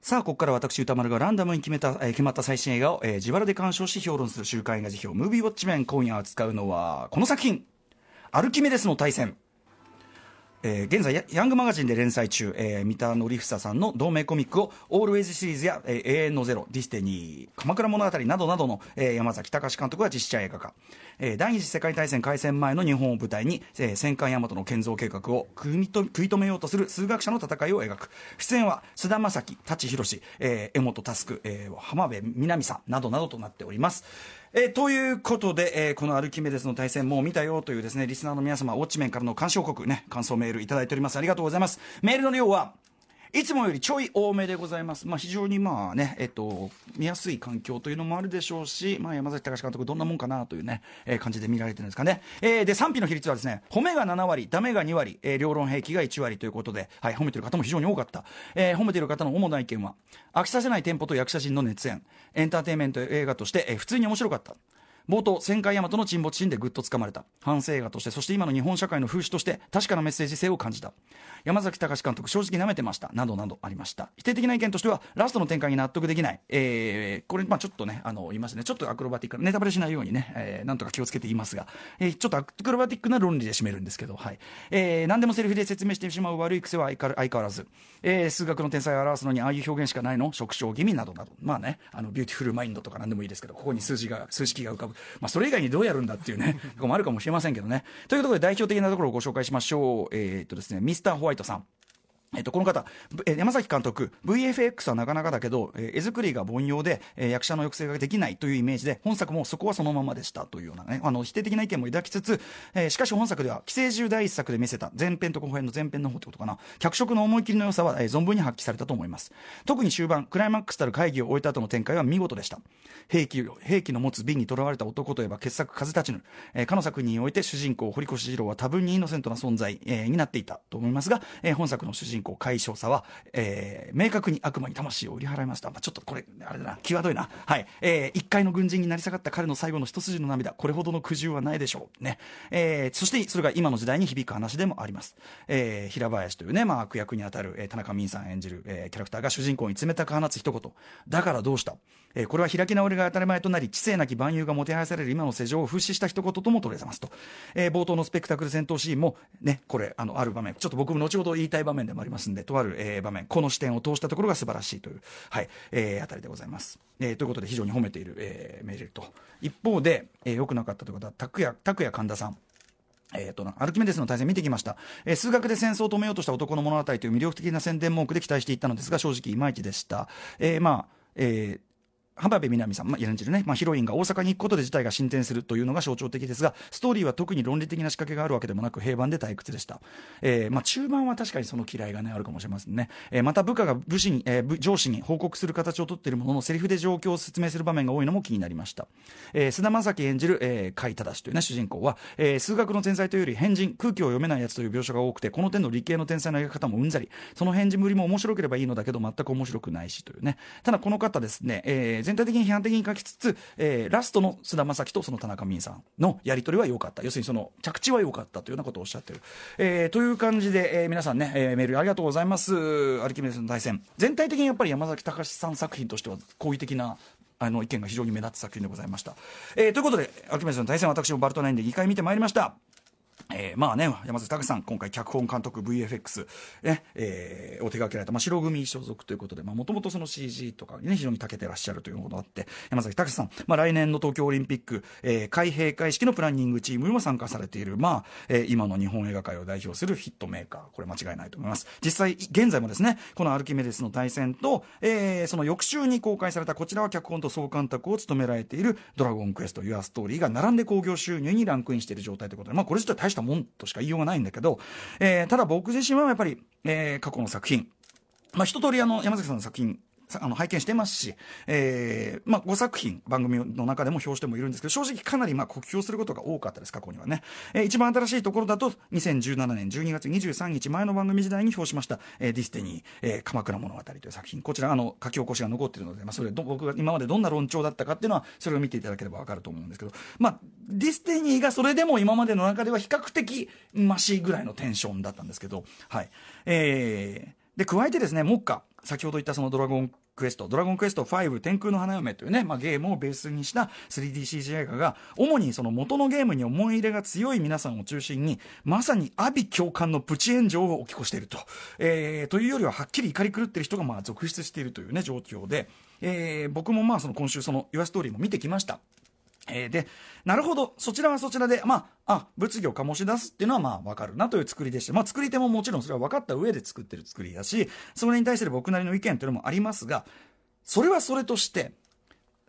さあ、ここから私、歌丸がランダムに決めた、えー決まった最新映画を、えー自腹で鑑賞し評論する週刊映画辞表、ムービーウォッチメン。今夜扱うのは、この作品、アルキメデスの対戦。えー現在ヤ、ングマガジンで連載中、えー三田紀房さんの同名コミックを、オールウェイズシリーズや、えー永遠のゼロ、ディスティニー、鎌倉物語などなどの、えー山崎隆監督が実写映画化。えー第二次世界大戦開戦前の日本を舞台に、えー戦艦大和の建造計画を食いと食い止めようとする数学者の戦いを描く。出演は、菅田将暉、舘ひろし、えー江本佑、えー浜辺美波さんなどなどとなっております。えということで、えーこのアルキメデスの対戦もう見たよというですね、リスナーの皆様、ウォッチメンからの鑑賞国ね、感想メールいただいております。ありがとうございます。メールの量は、いつもよりちょい多めでございます。まあ、非常にまあね、えっと、見やすい環境というのもあるでしょうし、まあ、山崎隆監督どんなもんかなというね、えー感じで見られてるんですかね。えーで、賛否の比率はですね、褒めが7割、ダメが2割、えー両論平気が1割ということで、はい、褒めてる方も非常に多かった。えー褒めてる方の主な意見は、飽きさせないテンポと役者陣の熱演、エンターテインメント映画として、えー普通に面白かった。冒頭、戦艦大和の沈没シーンでぐっとつかまれた。反省映画として、そして今の日本社会の風刺として、確かなメッセージ性を感じた。山崎隆監督、正直舐めてました。などなどありました。否定的な意見としては、ラストの展開に納得できない。えー、これ、まあちょっとね、あの、言いますね。ちょっとアクロバティックな、ネタバレしないようにね、えー、なんとか気をつけて言いますが、えー、ちょっとアクロバティックな論理で締めるんですけど、はい。えー、何でもセリフで説明してしまう悪い癖は相変わらず、えー、数学の天才を表すのに、ああいう表現しかないの？失笑気味？などなど。まあね、あの、ビューティフルマインドとか何でもいいですけど、ここに数字が、数式が浮かぶ。まあ、それ以外にどうやるんだっていうね、と ころもあるかもしれませんけどね。ということで、代表的なところをご紹介しましょう。えーっとですね、ミスターホワイトさん。えっと、この方、山崎監督、VFX はなかなかだけど、え絵作りが凡庸で、え役者の抑制ができないというイメージで、本作もそこはそのままでしたというようなね、あの、否定的な意見も抱きつつ、えしかし本作では、寄生獣第一作で見せた、前編と後編の前編の方ってことかな、脚色の思い切りの良さは、え存分に発揮されたと思います。特に終盤、クライマックスたる会議を終えた後の展開は見事でした。兵器、兵器の持つ瓶に囚われた男といえば傑作風立ちぬ。え、かの作品において主人公、堀越二郎は多分にイノセントな存在、えになっていたと思いますが、え本作の主人公、海少佐は、えー明確に悪魔に魂を売り払いました。まあ、ちょっとこれ、あれだな、際どいな。はい。えー一回の軍人になり下がった彼の最後の一筋の涙、これほどの苦渋はないでしょう。ね。えーそして、それが今の時代に響く話でもあります。えー平林というね、まあ、悪役にあたる、えー田中泯さん演じる、えーキャラクターが主人公に冷たく放つ一言。だからどうした？えーこれは開き直りが当たり前となり、知性なき万有がもてはやされる今の世情を風刺した一言とも取れますと。えー冒頭のスペクタクル戦闘シーンも、ね、これ、あの、ある場面、ちょっと僕も後ほど言いたい場面でもありますんで、とある、えー場面、この視点を通したところが素晴らしいという、はい、えーあたりでございます。えーということで、非常に褒めている、えーメールと。一方で、えー良くなかったということは、拓也、拓也神田さん。えー、とアルキメデスの対戦見てきました、えー数学で戦争を止めようとした男の物語という魅力的な宣伝文句で期待していったのですが正直いまいちでした、えーまあえー浜辺美波さん、まあ、演じるね、まあ、ヒロインが大阪に行くことで事態が進展するというのが象徴的ですが、ストーリーは特に論理的な仕掛けがあるわけでもなく、平凡で退屈でした。えーまあ、中盤は確かにその嫌いがね、あるかもしれませんね。えーまた部下が武士に、えー上司に報告する形をとっているものの、セリフで状況を説明する場面が多いのも気になりました。えー菅田将暉演じる、えー、甲斐正というね、主人公は、えー数学の天才というより変人、空気を読めないやつという描写が多くて、この点の理系の天才の描き方もうんざり、その変人ぶりも面白ければいいのだけど、全く面白くないしというね。ただこの方ですね、えー全体的に批判的に書きつつ、えーラストの菅田将暉とその田中泯さんのやり取りは良かった。要するにその着地は良かったというようなことをおっしゃってる。えーという感じで、えー皆さんね、えーメールありがとうございます。アルキメデスの対戦。全体的にやっぱり山崎隆さん作品としては好意的なあの意見が非常に目立つ作品でございました。えーということで、アルキメデスの対戦、私もバルトナインで2回見てまいりました。えーまあね、山崎隆さん、今回、脚本監督、VFX、ねえーを手掛けられた、まあ、白組所属ということで、まあもともとその CG とかにね、非常に長けてらっしゃるということがあって、山崎隆さん、まあ、来年の東京オリンピック、えー開閉会式のプランニングチームにも参加されている、まあえー今の日本映画界を代表するヒットメーカー、これ間違いないと思います。実際、現在もですね、このアルキメデスの対戦と、えーその翌週に公開された、こちらは脚本と総監督を務められている、ドラゴンクエスト、ユアストーリーが並んで興行収入にランクインしている状態ということで、まあ、これ自体大したたもんとしか言いようがないんだけど、えーただ僕自身はやっぱり、えー過去の作品、まあ、一通りあの、山崎さんの作品、あの、拝見してますし、えーまあ、5作品、番組の中でも評してもいるんですけど、正直かなりまあ、酷評することが多かったです、過去にはね。えー一番新しいところだと、2017年12月23日前の番組時代に評しました、えーディスティニー、えー鎌倉物語という作品。こちら、あの、書き起こしが残っているので、まあ、それど、僕が今までどんな論調だったかっていうのは、それを見ていただければわかると思うんですけど、まあ、ディスティニーがそれでも今までの中では比較的、マシぐらいのテンションだったんですけど、はい。えーで加えてですね目下先ほど言ったそのドラゴンクエスト、ドラゴンクエスト5天空の花嫁というね、まあ、ゲームをベースにした 3DCG 映画が、主にその元のゲームに思い入れが強い皆さんを中心に、まさに阿鼻叫喚のプチ炎上を起こしていると。えー、というよりははっきり怒り狂ってる人がまあ続出しているというね、状況で、えー、僕もまあその今週その Your Story も見てきました。えー、で、なるほど、そちらはそちらで、まあ、あ、物議を醸し出すっていうのはまあわかるなという作りでして、まあ作り手ももちろんそれは分かった上で作ってる作りだし、それに対する僕なりの意見というのもありますが、それはそれとして、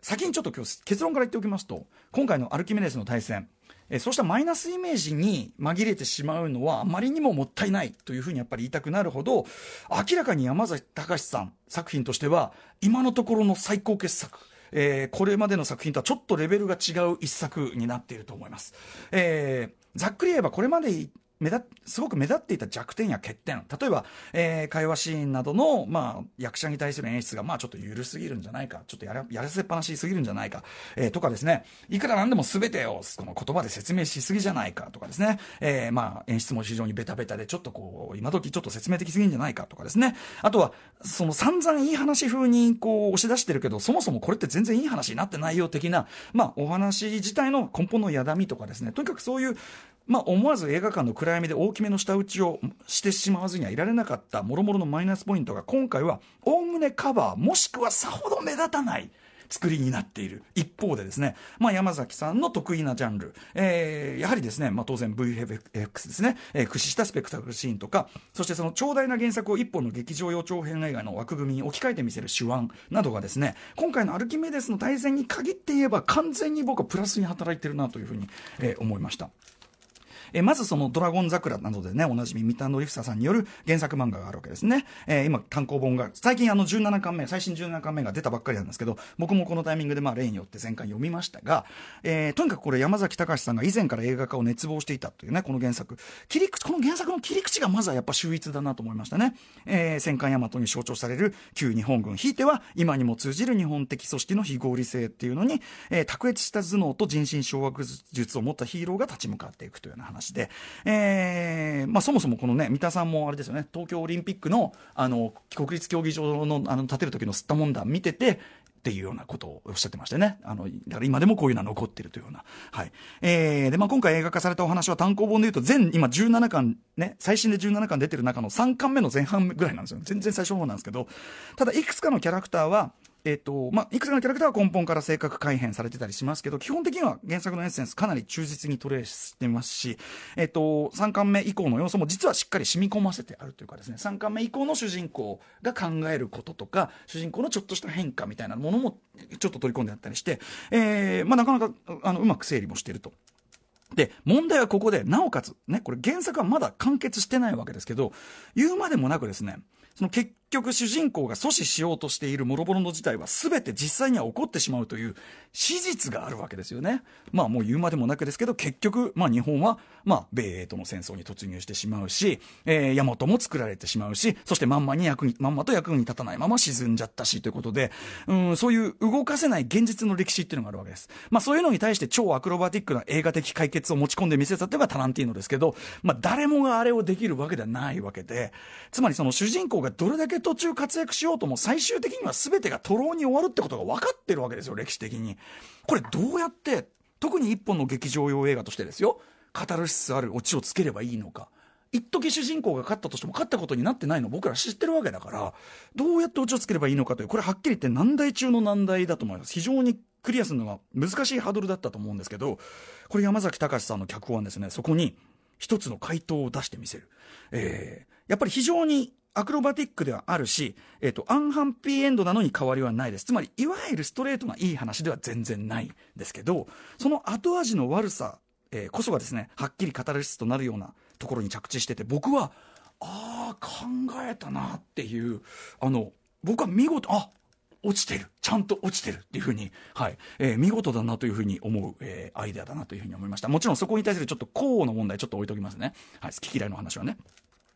先にちょっと今日結論から言っておきますと、今回のアルキメデスの対戦、えそうしたマイナスイメージに紛れてしまうのはあまりにももったいないというふうにやっぱり言いたくなるほど、明らかに山崎隆さん作品としては、今のところの最高傑作。えー、これまでの作品とはちょっとレベルが違う一作になっていると思います。えー、ざっくり言えばこれまで目立すごく目立っていた弱点や欠点。例えば、えー、会話シーンなどの、まあ、役者に対する演出が、まあ、ちょっと緩すぎるんじゃないか。ちょっとやらやらせっぱなしすぎるんじゃないか、えー、とかですね。いくらなんでも全てをこの言葉で説明しすぎじゃないか。とかですね、えー、まあ、演出も非常にベタベタでちょっとこう今時ちょっと説明的すぎるんじゃないか。とかですね。あとはその散々いい話風にこう押し出してるけどそもそもこれって全然いい話になってないよ的な、まあ、お話自体の根本のやだみとかですね。とにかくそういうまあ、思わず映画館の暗闇で大きめの舌打ちをしてしまわずにはいられなかったもろもろのマイナスポイントが今回はおおむねカバーもしくはさほど目立たない作りになっている一方でですね、まあ、山崎さんの得意なジャンル、えー、やはりですね、まあ、当然 VFX ですね、えー、駆使したスペクタクルシーンとかそしてその長大な原作を一本の劇場用長編映画の枠組みに置き換えてみせる手腕などがですね今回のアルキメデスの対戦に限って言えば完全に僕はプラスに働いてるなというふうに、えー、思いました。えまずそのドラゴン桜などでね、おなじみ三田典房さんによる原作漫画があるわけですね。えー、今、単行本が、最近あの17巻目、最新17巻目が出たばっかりなんですけど、僕もこのタイミングでまあ例によって前回読みましたが、えー、とにかくこれ山崎隆さんが以前から映画化を熱望していたというね、この原作。切り口、この原作の切り口がまずはやっぱ秀逸だなと思いましたね。えー、戦艦大和に象徴される旧日本軍、ひいては今にも通じる日本的組織の非合理性っていうのに、えー、卓越した頭脳と人心掌握術を持ったヒーローが立ち向かっていくというような話で、えーえまあ、そもそもこのね三田さんもあれですよね東京オリンピックのあの国立競技場のあの建てる時の吸ったもんだ見ててっていうようなことをおっしゃってましたね。あの、だから今でもこういうのは残っているというような。はい。えー、で、まあ今回映画化されたお話は単行本で言うと全、今17巻、ね、最新で17巻出てる中の3巻目の前半ぐらいなんですよ。全然最初の方なんですけど、ただいくつかのキャラクターは、えっ、と、まあ、いくつかのキャラクターは根本から性格改変されてたりしますけど、基本的には原作のエッセンスかなり忠実にトレースしてますし、えっ、と、3巻目以降の要素も実はしっかり染み込ませてあるというかですね、3巻目以降の主人公が考えることとか、主人公のちょっとした変化みたいなものもちょっと取り込んであったりして、えー、まあ、なかなか、あの、うまく整理もしてると。で、問題はここで、なおかつ、ね、これ原作はまだ完結してないわけですけど、言うまでもなくですね、その結局主人公が阻止しようとしている諸々の事態は全て実際には起こってしまうという史実があるわけですよね。まあもう言うまでもなくですけど、結局、まあ日本は、まあ米英との戦争に突入してしまうし、えー、大和も作られてしまうし、そしてまんまに役に、まんまと役に立たないまま沈んじゃったしということで、うん、そういう動かせない現実の歴史っていうのがあるわけです。まあそういうのに対して超アクロバティックな映画的解決を持ち込んで見せたっていうのがタランティーノですけど、まあ誰もがあれをできるわけではないわけで、つまりその主人公がどれだけ途中活躍しようとも最終的には全てが徒労に終わるってことが分かってるわけですよ、歴史的に。これどうやって、特に一本の劇場用映画としてですよ、カタルシスあるオチをつければいいのか。一時主人公が勝ったとしても勝ったことになってないの僕ら知ってるわけだから、どうやってオチをつければいいのかという、これはっきり言って難題中の難題だと思います。非常にクリアするのが難しいハードルだったと思うんですけど、これ山崎隆さんの脚本ですね、そこに一つの回答を出してみせる。えー、やっぱり非常にアクロバティックではあるし、えっ、ー、と、アンハンピーエンドなのに変わりはないです。つまり、いわゆるストレートないい話では全然ないんですけど、その後味の悪さ、えー、こそがですね、はっきりカタルシスとなるようなところに着地してて、僕は、ああ、考えたなっていう、あの、僕は見事、あ落ちてる。ちゃんと落ちてるっていうふうに、はい、えー、見事だなというふうに思う、えー、アイデアだなというふうに思いました。もちろんそこに対するちょっと項の問題ちょっと置いときますね。はい、好き嫌いの話はね。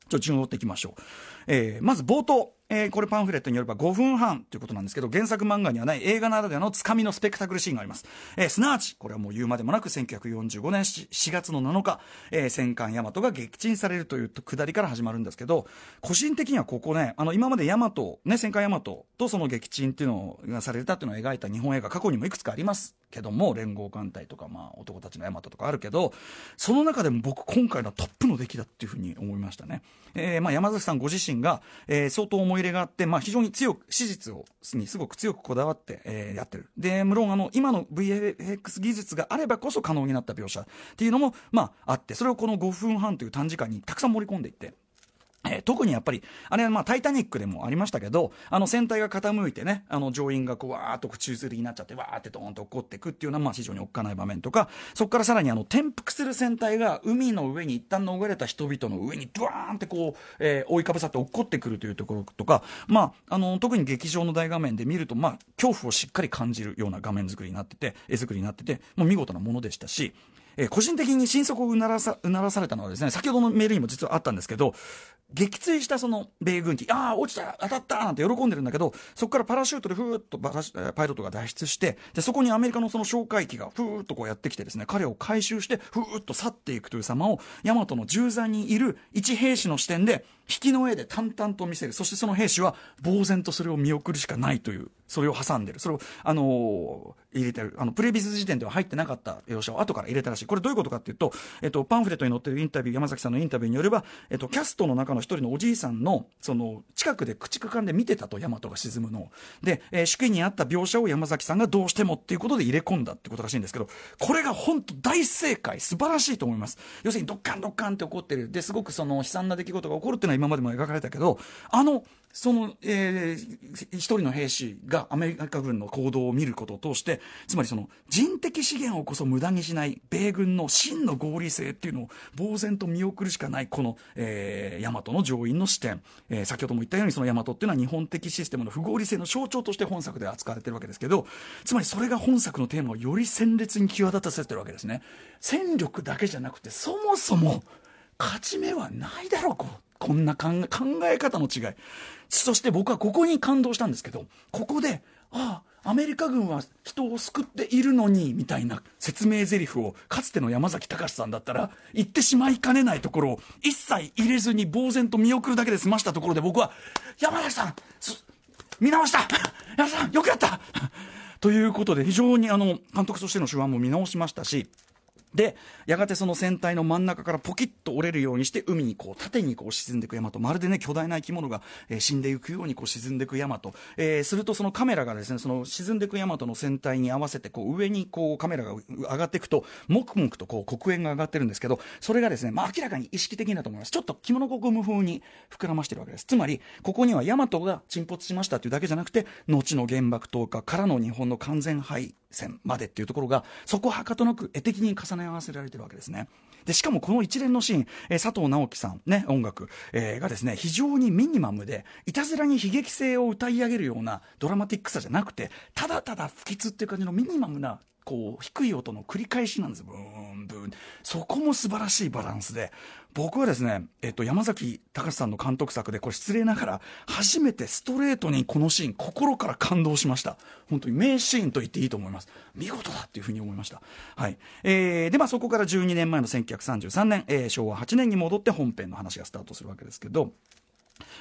ちょっと順を追っていきましょう。えー、まず冒頭、えー、これパンフレットによれば5分半ということなんですけど、原作漫画にはない映画ならではのつかみのスペクタクルシーンがあります。えー、すなわち、これはもう言うまでもなく、1945年 4, 月の7日、えー、戦艦大和が撃沈されるというくだりから始まるんですけど、個人的にはここね、あの、今まで大和、ね、戦艦大和とその撃沈っていうのがされたっていうのを描いた日本映画、過去にもいくつかありますけども、連合艦隊とか、まあ、男たちの大和とかあるけど、その中でも僕、今回のトップの出来だっていうふうに思いましたね。えー、まあ、山崎さんご自身が、えー、相当い入れがあって、まあ、非常に強く、史実を、にすごく強くこだわって、えー、やってる。で、無論、あの、今の VFX 技術があればこそ可能になった描写っていうのも、まあ、あって、それをこの5分半という短時間にたくさん盛り込んでいって、ー、特にやっぱり、あれはまあ、タイタニックでもありましたけど、あの船体が傾いてね、あの乗員がこう、わーっと宙吊りになっちゃって、わーってドーンと落っこっていくっていうのは、まあ、非常におっかない場面とか、そこからさらにあの、転覆する船体が海の上に一旦逃れた人々の上に、ドワーンってこう、えー、追いかぶさって落っこってくるというところとか、まあ、あの、特に劇場の大画面で見ると、まあ、恐怖をしっかり感じるような画面作りになってて、絵作りになってて、もう見事なものでしたし、個人的に心底をうならさうならされたのはですね、先ほどのメールにも実はあったんですけど、撃墜したその米軍機、ああ、落ちた、当たったなんて喜んでるんだけど、そこからパラシュートでふーっとパイロットが脱出して、で、そこにアメリカのその哨戒機がふーっとこうやってきてですね、彼を回収して、ふーっと去っていくという様を、大和の重罪にいる一兵士の視点で、引きの上で淡々と見せる。そしてその兵士は呆然とそれを見送るしかないという、それを挟んでる。それを、あのー、入れてる。あの、プレビス時点では入ってなかった描写を後から入れたらしい。これどういうことかっていうと、えっと、パンフレットに載ってるインタビュー、山崎さんのインタビューによれば、えっと、キャストの中の一人のおじいさんの、その、近くで駆逐艦で見てたと、ヤマトが沈むのを。で、えー、手記にあった描写を山崎さんがどうしてもっていうことで入れ込んだってことらしいんですけど、これが本当大正解、素晴らしいと思います。要するに、ドッカンドッカンって起こってる。で、すごくその悲惨な出来事が起こるっていうのは今までも描かれたけど、あの、その、えー、一人の兵士がアメリカ軍の行動を見ることを通して、つまりその人的資源をこそ無駄にしない米軍の真の合理性っていうのを呆然と見送るしかないこの、えー、大和の上院の視点、えー、先ほども言ったようにその大和っていうのは日本的システムの不合理性の象徴として本作で扱われてるわけですけど、つまりそれが本作のテーマをより鮮烈に際立たせてるわけですね。戦力だけじゃなくて、そもそも勝ち目はないだろう、こう。こんな考え考え方の違い。そして僕はここに感動したんですけど、ここで、ああ、アメリカ軍は人を救っているのに、みたいな説明台詞を、かつての山崎隆さんだったら、言ってしまいかねないところを、一切入れずに呆然と見送るだけで済ましたところで、僕は、山崎さん、見直した山崎さん、よくやったということで、非常にあの、監督としての手腕も見直しましたし、で、やがてその船体の真ん中からポキッと折れるようにして、海にこう、縦にこう沈んでいく山と、まるでね、巨大な生き物が、えー、死んでいくようにこう沈んでいく山と、えー、するとそのカメラがですね、その沈んでいく山との船体に合わせて、こう、上にこう、カメラが上がっていくと、もくもくとこう、黒煙が上がってるんですけど、それがですね、まあ明らかに意識的だと思います。ちょっと着物国務風に膨らましてるわけです。つまり、ここには大和が沈没しましたというだけじゃなくて、後の原爆投下からの日本の完全敗戦までっていうところが、そこはかとなく絵的に重ね合わせられてるわけですね。で、しかもこの一連のシーン、えー、佐藤直樹さん、ね、音楽、えー、がですね、非常にミニマムで、いたずらに悲劇性を歌い上げるようなドラマティックさじゃなくて、ただただ不吉っていう感じのミニマムなこう、低い音の繰り返しなんです。ブーン、ブーン。そこも素晴らしいバランスで、僕はですね、えっと、山崎隆さんの監督作で、これ失礼ながら、初めてストレートにこのシーン、心から感動しました。本当に名シーンと言っていいと思います。見事だっていうふうに思いました。はい。えー、で、まあそこから12年前の1933年、えー、昭和8年に戻って本編の話がスタートするわけですけど、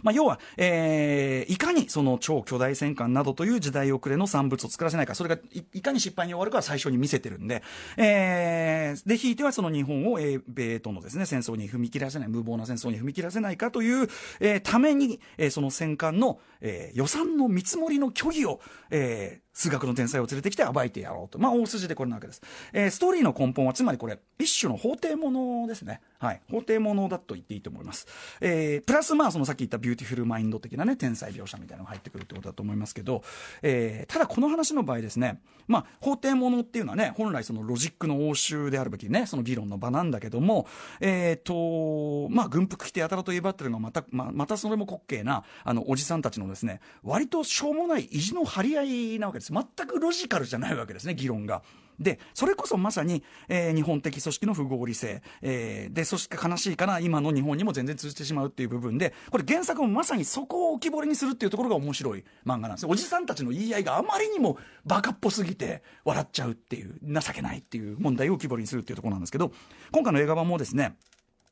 まあ、要は、えー、いかにその超巨大戦艦などという時代遅れの産物を作らせないか、それがいかに失敗に終わるかは最初に見せてるんで、えー、で、ひいてはその日本を英米とのですね、戦争に踏み切らせない、無謀な戦争に踏み切らせないかという、えー、ために、えー、その戦艦の、えー、予算の見積もりの虚偽を、えー、数学の天才を連れてきて暴いてやろうと。まあ、大筋でこれなわけです。えー、ストーリーの根本は、つまりこれ、一種の法廷ものですね。はい。法廷ものだと言っていいと思います。えー、プラス、まあ、そのさっき言ったビューティフルマインド的なね、天才描写みたいなのが入ってくるってことだと思いますけど、えー、ただこの話の場合ですね、まあ、法廷ものっていうのはね、本来そのロジックの応酬であるべきね、その議論の場なんだけども、えっ、ー、と、まあ、軍服着てやたらと威張ってるのはまた、ま、またそれも滑稽な、あの、おじさんたちのですね、割としょうもない意地の張り合いなわけです。全くロジカルじゃないわけですね、議論が。でそれこそまさに、えー、日本的組織の不合理性、えー、でそして悲しいかな。今の日本にも全然通じてしまうっていう部分で。これ原作もまさにそこを浮き彫りにするっていうところが面白い漫画なんですおじさんたちの言い合いがあまりにもバカっぽすぎて笑っちゃうっていう情けないっていう問題を浮き彫りにするっていうところなんですけど。今回の映画版もですね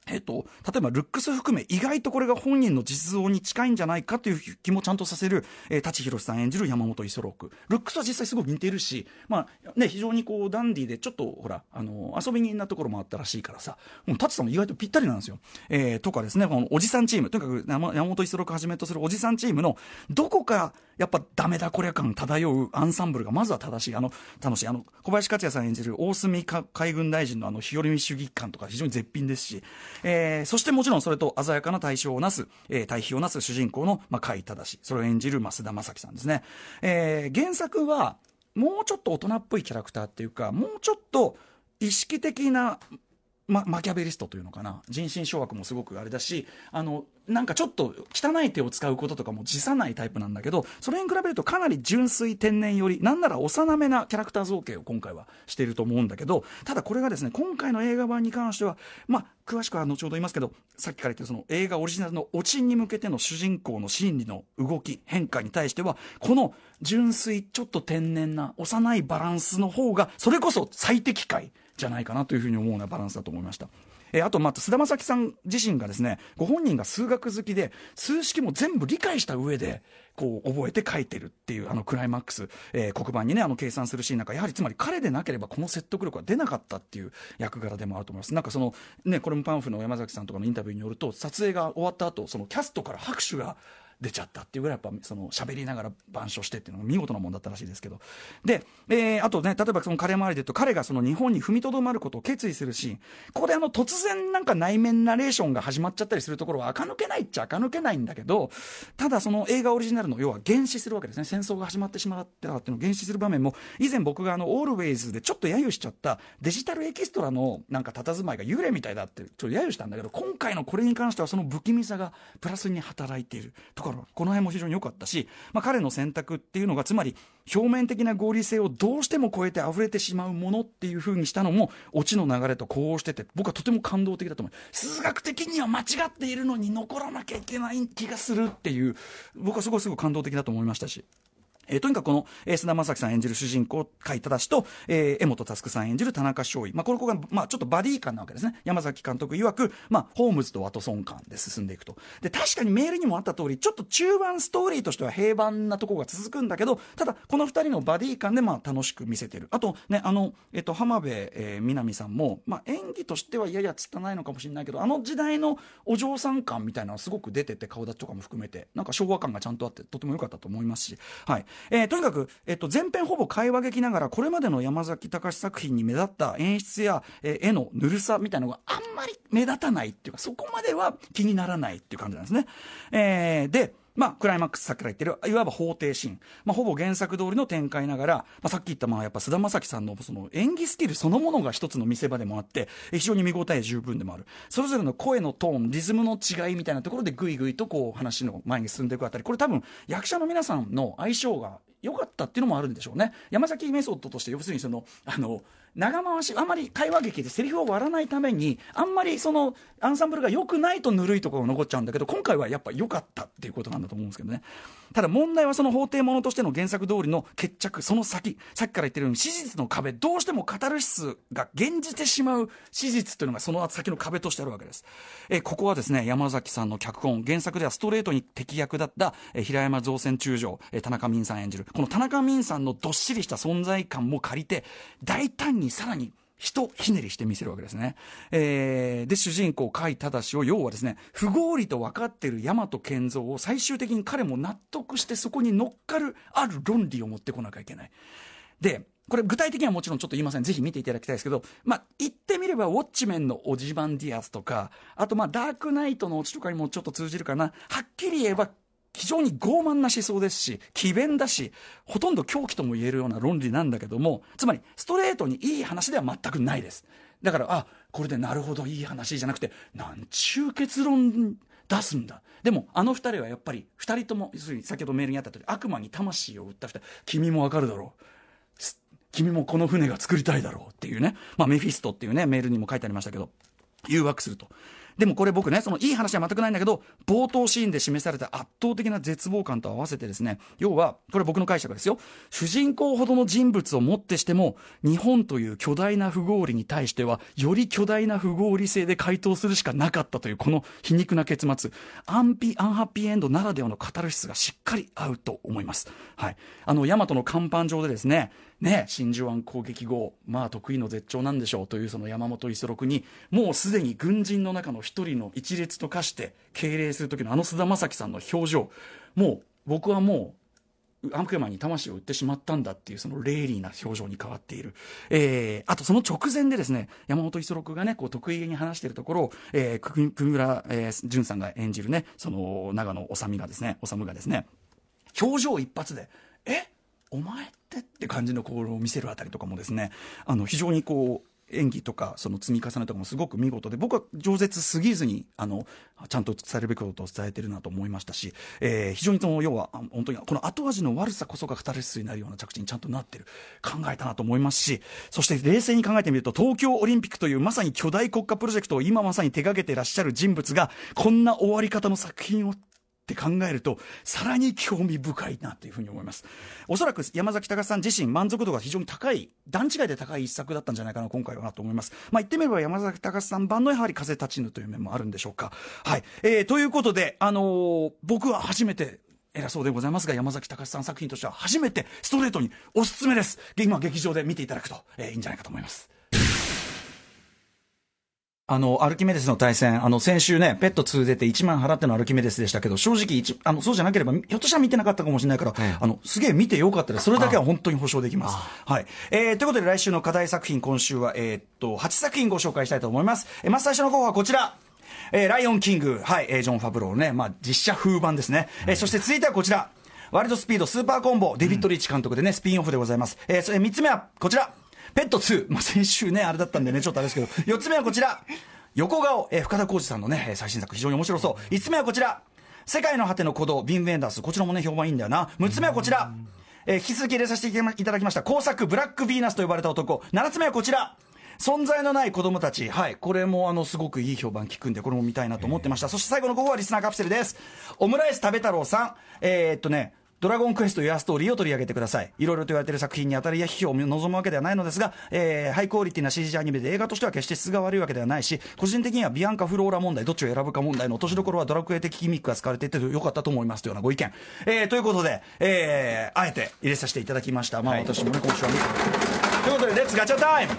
えっと、例えばルックス含め意外とこれが本人の実像に近いんじゃないかという気もちゃんとさせる、え、舘ひろしさん演じる山本五十六。ルックスは実際すごく似ているし、まあね、非常にこうダンディーでちょっとほらあの遊び人なところもあったらしいからさもう舘さんも意外とぴったりなんですよ、えー、とかですねこのおじさんチーム。とにかく山本五十六はじめとするおじさんチームのどこかやっぱダメだこりゃ感漂うアンサンブルがまずは正しい。あの楽しい。あの小林克也さん演じる大隅海軍大臣のあの日和見主義感とか非常に絶品ですし、えー、そしてもちろんそれと鮮やかな対象をなす、えー、対比をなす主人公の、まあ、甲斐正それを演じる増田正樹さんですね、えー、原作はもうちょっと大人っぽいキャラクターっていうかもうちょっと意識的なま、マキャベリストというのかな。人心掌握もすごくあれだしあのなんかちょっと汚い手を使うこととかも辞さないタイプなんだけどそれに比べるとかなり純粋天然よりなんなら幼めなキャラクター造形を今回はしていると思うんだけどただこれがですね今回の映画版に関してはまあ詳しくは後ほど言いますけどさっきから言ってその映画オリジナルのオチに向けての主人公の心理の動き変化に対してはこの純粋ちょっと天然な幼いバランスの方がそれこそ最適解じゃないかなというふうに思うようなバランスだと思いました。えー、あと、まあ、菅田将暉さん自身がですね、ご本人が数学好きで、数式も全部理解した上で、こう、覚えて書いてるっていう、あの、クライマックス、えー、黒板にね、あの、計算するシーンなんか、やはりつまり彼でなければこの説得力は出なかったっていう役柄でもあると思います。なんかその、ね、これもパンフの山崎さんとかのインタビューによると、撮影が終わった後、そのキャストから拍手が、出ちゃったっていうぐらいやっぱその喋りながら板書してっていうのが見事なもんだったらしいですけど。で、えー、あとね例えばその彼周りで言うと彼がその日本に踏みとどまることを決意するシーン。ここであの突然なんか内面ナレーションが始まっちゃったりするところは垢抜けないっちゃ垢抜けないんだけどただその映画オリジナルの要は原始するわけですね。戦争が始まってしまったっていうのを原始する場面も以前僕があのオールウェイズでちょっと揶揄しちゃったデジタルエキストラのなんか佇まいが幽霊みたいだってちょっと揶揄したんだけど今回のこれに関してはその不気味さがプラスに働いているところこの辺も非常に良かったし、まあ、彼の選択っていうのがつまり表面的な合理性をどうしても超えて溢れてしまうものっていうふうにしたのもオチの流れと呼応してて僕はとても感動的だと思う数学的には間違っているのに残らなきゃいけない気がするっていう僕はすごいすごい感動的だと思いましたし。えー、とにかくこの、えー、菅田将暉さん演じる主人公、甲斐正と、えー、江本佑さん演じる田中翔衣。まあ、この子が、まあ、ちょっとバディ感なわけですね。山崎監督曰く、まあ、ホームズとワトソン感で進んでいくと。で、確かにメールにもあった通り、ちょっと中盤ストーリーとしては平凡なところが続くんだけど、ただ、この二人のバディ感で、まあ、楽しく見せてる。あと、ね、あの、えっ、と、浜辺、えー、南さんも、まあ、演技としてはややつったないのかもしれないけど、あの時代のお嬢さん感みたいなのすごく出てて、顔立ちとかも含めて、なんか昭和感がちゃんとあって、とても良かったと思いますし、はい。えー、とにかく、えっと、前編ほぼ会話劇ながら、これまでの山崎隆作品に目立った演出や、えー、絵のぬるさみたいなのがあんまり目立たないっていうか、そこまでは気にならないっていう感じなんですね。えー、で、まあ、クライマックスさっきから言ってる、いわば法廷シーン。まあ、ほぼ原作通りの展開ながら、まあ、さっき言った、まあ、やっぱ菅田将暉さんのその演技スキルそのものが一つの見せ場でもあって、非常に見応え十分でもある。それぞれの声のトーン、リズムの違いみたいなところでぐいぐいとこう話の前に進んでいくあたり、これ多分役者の皆さんの相性が良かったっていうのもあるんでしょうね。山崎メソッドとして、要するにその、あの、長回し、あまり会話劇でセリフを割らないために、あんまりその、アンサンブルが良くないとぬるいところが残っちゃうんだけど、今回はやっぱ良かったっていうことなんだと思うんですけどね。ただ問題はその法廷ものとしての原作通りの決着、その先、さっきから言ってるように、史実の壁、どうしてもカタルシスが現じてしまう史実というのがその先の壁としてあるわけです。えここはですね、山崎さんの脚本、原作ではストレートに敵役だった、平山造船中将、田中泯さん演じる、この田中泯さんのどっしりした存在感も借りて、大胆ににさらにひとひねりしてみせるわけですね。えー、で、主人公、甲斐正を、要はですね、不合理と分かってる大和健三を最終的に彼も納得してそこに乗っかるある論理を持ってこなきゃいけない。で、これ具体的にはもちろんちょっと言いません。ぜひ見ていただきたいですけど、まあ、言ってみれば、ウォッチメンのオジバンディアスとか、あとまあ、ダークナイトのオチとかにもちょっと通じるかな。はっきり言えば、非常に傲慢な思想ですし、詭弁だし、ほとんど狂気とも言えるような論理なんだけども、つまり、ストレートにいい話では全くないです。だから、あ、これでなるほどいい話じゃなくて、なんちゅう結論出すんだ。でも、あの二人はやっぱり、二人とも、要するに先ほどメールにあった通り、悪魔に魂を売った二人、君もわかるだろう。君もこの船が作りたいだろうっていうね、まあ、メフィストっていうね、メールにも書いてありましたけど、誘惑すると。でもこれ僕ね、そのいい話は全くないんだけど、冒頭シーンで示された圧倒的な絶望感と合わせてですね、要は、これ僕の解釈ですよ。主人公ほどの人物をもってしても、日本という巨大な不合理に対しては、より巨大な不合理性で回答するしかなかったという、この皮肉な結末。アンピ、アンハッピーエンドならではのカタルシスがしっかり合うと思います。はい。あの、ヤマトの甲板上でですね、ね、真珠湾攻撃後、まあ得意の絶頂なんでしょうというその山本五十六に、もうすでに軍人の中の一人の一列と化して敬礼する時のあの菅田将暉さんの表情、もう僕はもう、悪魔に魂を売ってしまったんだっていうそのレイリーな表情に変わっている。えー、あとその直前でですね、山本五十六がね、こう得意げに話しているところを、えー、国村、えー、淳さんが演じるね、その長野治がですね、治がですね、表情一発で、え？お前ってって感じの行動を見せるあたりとかもですねあの非常にこう演技とかその積み重ねとかもすごく見事で僕は饒舌すぎずにあのちゃんと伝えるべきことを伝えてるなと思いましたし、えー、非常にその要は本当にこの後味の悪さこそが語りスになるような着地にちゃんとなってる考えたなと思いますしそして冷静に考えてみると東京オリンピックというまさに巨大国家プロジェクトを今まさに手掛けてらっしゃる人物がこんな終わり方の作品をって考えると、さらに興味深いなというふうに思います。おそらく山崎隆さん自身満足度が非常に高い、段違いで高い一作だったんじゃないかな、今回はなと思います。まあ言ってみれば山崎隆さん版のやはり風立ちぬという面もあるんでしょうか。はい。えー、ということで、あのー、僕は初めて偉そうでございますが、山崎隆さん作品としては初めてストレートにおすすめです。今、劇場で見ていただくと、えー、いいんじゃないかと思います。あの、アルキメデスの対戦、あの、先週ね、ペット2出て1万払ってのアルキメデスでしたけど、正直あの、そうじゃなければ、ひょっとしたら見てなかったかもしれないから、あの、すげえ見てよかったです。それだけは本当に保証できます。はい。えー、ということで来週の課題作品、今週は、えー、っと、8作品ご紹介したいと思います。えー、まず最初の候補はこちら。えー、ライオンキング、はい、えー、ジョン・ファブローね、まあ、実写風版ですね。えー、そして続いてはこちら。ワールドスピードスーパーコンボ、デビッド・リーチ監督でね、スピンオフでございます。えー、それ3つ目はこちら。ペット2。まあ、先週ね、あれだったんでね、ちょっとあれですけど、4つ目はこちら。横顔、えー、深田浩二さんのね、最新作非常に面白そう。5つ目はこちら。世界の果ての鼓動、ビン・ウェンダース。こちらもね、評判いいんだよな。6つ目はこちら。えー、引き続き入れさせていただきました。工作、ブラック・ヴィーナスと呼ばれた男。7つ目はこちら。存在のない子供たち。はい。これも、あの、すごくいい評判聞くんで、これも見たいなと思ってました。そして最後の午後はリスナーカプセルです。オムライス食べ太郎さん。えー、っとね、ドラゴンクエストユア・ストーリーを取り上げてください。いろいろと言われている作品に当たり屋批評を望むわけではないのですが、えー、ハイクオリティな CG アニメで映画としては決して質が悪いわけではないし、個人的にはビアンカ・フローラ問題、どっちを選ぶか問題の落としどころはドラクエ的ギミックが使われていてよかったと思いますというようなご意見。えー、ということで、えー、あえて入れさせていただきました。まあ、私もね、今週は見てということで、レッツガチャタイム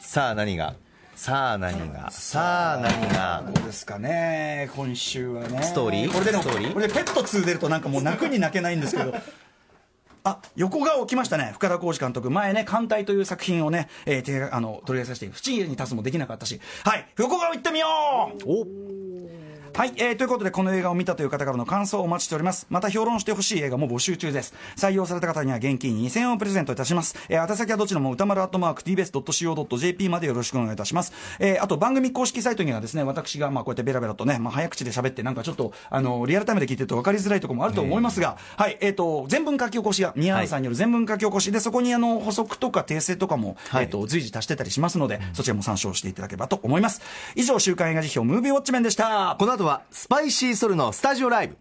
さあ何が？さあ何が？さあ何が？どうですかね？今週はね。ストーリー？これでストーリー？これでペット2出るとなんかもう泣くに泣けないんですけど。あ横顔来ましたね。深田晃司監督。前ね「歓待」という作品をね、えー、あの取り上げさせて淵に立つもできなかったし。はい横顔行ってみよう！おはい、えー、ということでこの映画を見たという方からの感想をお待ちしております。また評論してほしい映画も募集中です。採用された方には現金2000円をプレゼントいたします、えー、宛先はどちらも歌丸アットマーク TBS.CO.JP までよろしくお願いいたします、えー、あと番組公式サイトにはですね私がまあこうやってベラベラとね、まあ、早口で喋ってなんかちょっとあのリアルタイムで聞いてると分かりづらいところもあると思いますが、はい。えーと、全文書き起こしが宮原さんによる全文書き起こし。でそこにあの補足とか訂正とかも、はい、えーと、随時足してたりしますので、そちらも参照していただければと思います。以上週刊映画辞表ムービーウォッチメンでした。この後はスパイシーソルのスタジオライブ。